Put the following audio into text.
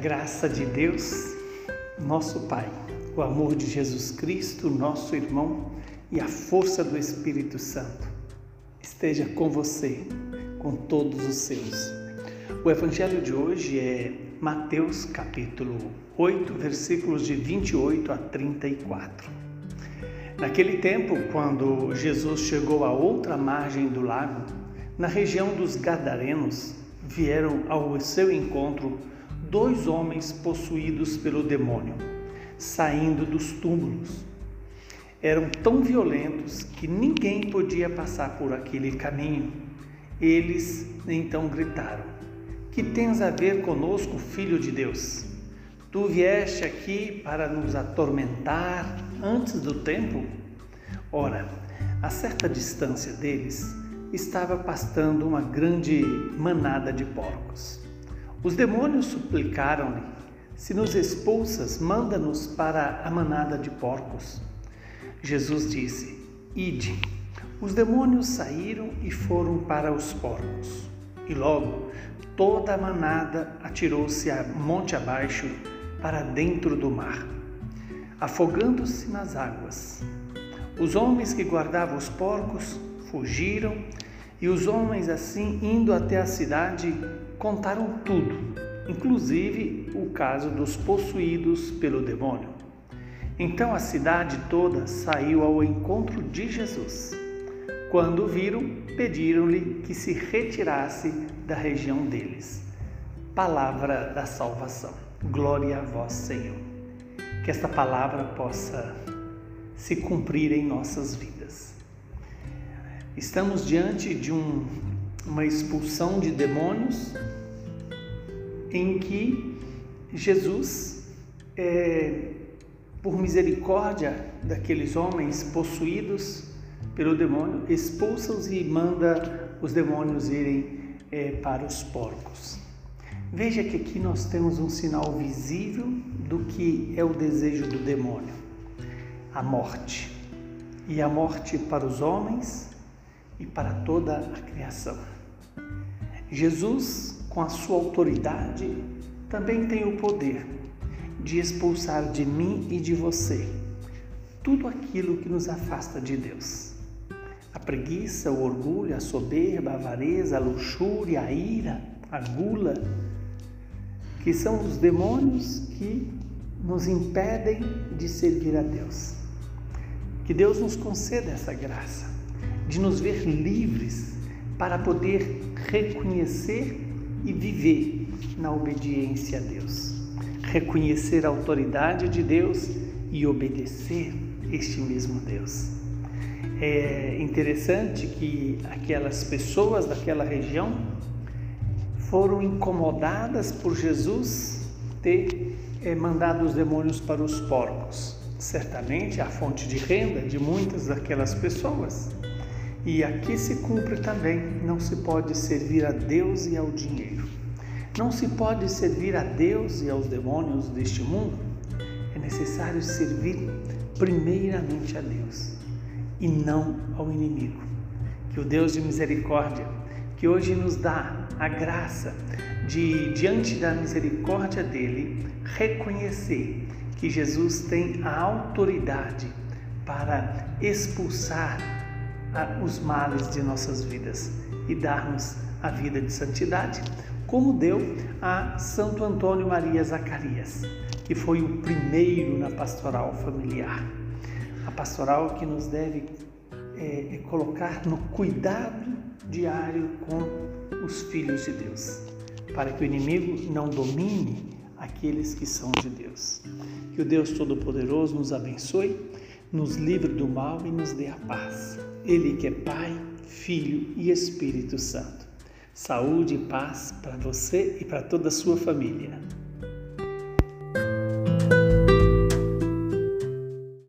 graça de Deus, nosso Pai, o amor de Jesus Cristo, nosso irmão, e a força do Espírito Santo esteja com você, com todos os seus. O evangelho de hoje é Mateus capítulo 8, versículos de 28 a 34. Naquele tempo, quando Jesus chegou à outra margem do lago, na região dos Gadarenos, vieram ao seu encontro dois homens possuídos pelo demônio, saindo dos túmulos. Eram tão violentos que ninguém podia passar por aquele caminho. Eles então gritaram: Que tens a ver conosco, filho de Deus? Tu vieste aqui para nos atormentar antes do tempo? Ora, a certa distância deles estava pastando uma grande manada de porcos. Os demônios suplicaram-lhe: Se nos expulsas, manda-nos para a manada de porcos. Jesus disse: Ide. Os demônios saíram e foram para os porcos. E logo toda a manada atirou-se a monte abaixo para dentro do mar, afogando-se nas águas. Os homens que guardavam os porcos fugiram e os homens, assim, indo até a cidade, contaram tudo, inclusive o caso dos possuídos pelo demônio. Então a cidade toda saiu ao encontro de Jesus. Quando o viram, pediram-lhe que se retirasse da região deles. Palavra da salvação. Glória a vós, Senhor. Que esta palavra possa se cumprir em nossas vidas. Estamos diante de um, uma expulsão de demônios em que Jesus, é, por misericórdia daqueles homens possuídos pelo demônio, expulsa-os e manda os demônios irem é, para os porcos. Veja que aqui nós temos um sinal visível do que é o desejo do demônio: a morte. E a morte para os homens e para toda a criação. Jesus com a sua autoridade, também tem o poder de expulsar de mim e de você tudo aquilo que nos afasta de Deus. A preguiça, o orgulho, a soberba, a avareza, a luxúria, a ira, a gula, que são os demônios que nos impedem de servir a Deus. Que Deus nos conceda essa graça de nos ver livres para poder reconhecer e viver na obediência a Deus. Reconhecer a autoridade de Deus e obedecer este mesmo Deus. É interessante que aquelas pessoas daquela região foram incomodadas por Jesus ter é, mandado os demônios para os porcos. Certamente a fonte de renda de muitas daquelas pessoas. E aqui se cumpre também: não se pode servir a Deus e ao dinheiro. Não se pode servir a Deus e aos demônios deste mundo. É necessário servir primeiramente a Deus e não ao inimigo. Que o Deus de misericórdia, que hoje nos dá a graça de, diante da misericórdia dele, reconhecer que Jesus tem a autoridade para expulsar os males de nossas vidas e dar-nos a vida de santidade, como deu a Santo Antônio Maria Zacarias, que foi o primeiro na pastoral familiar. A pastoral que nos deve é, é colocar no cuidado diário com os filhos de Deus, para que o inimigo não domine aqueles que são de Deus. Que o Deus Todo-Poderoso nos abençoe, nos livre do mal e nos dê a paz. Ele que é Pai, Filho e Espírito Santo. Saúde e paz para você e para toda a sua família.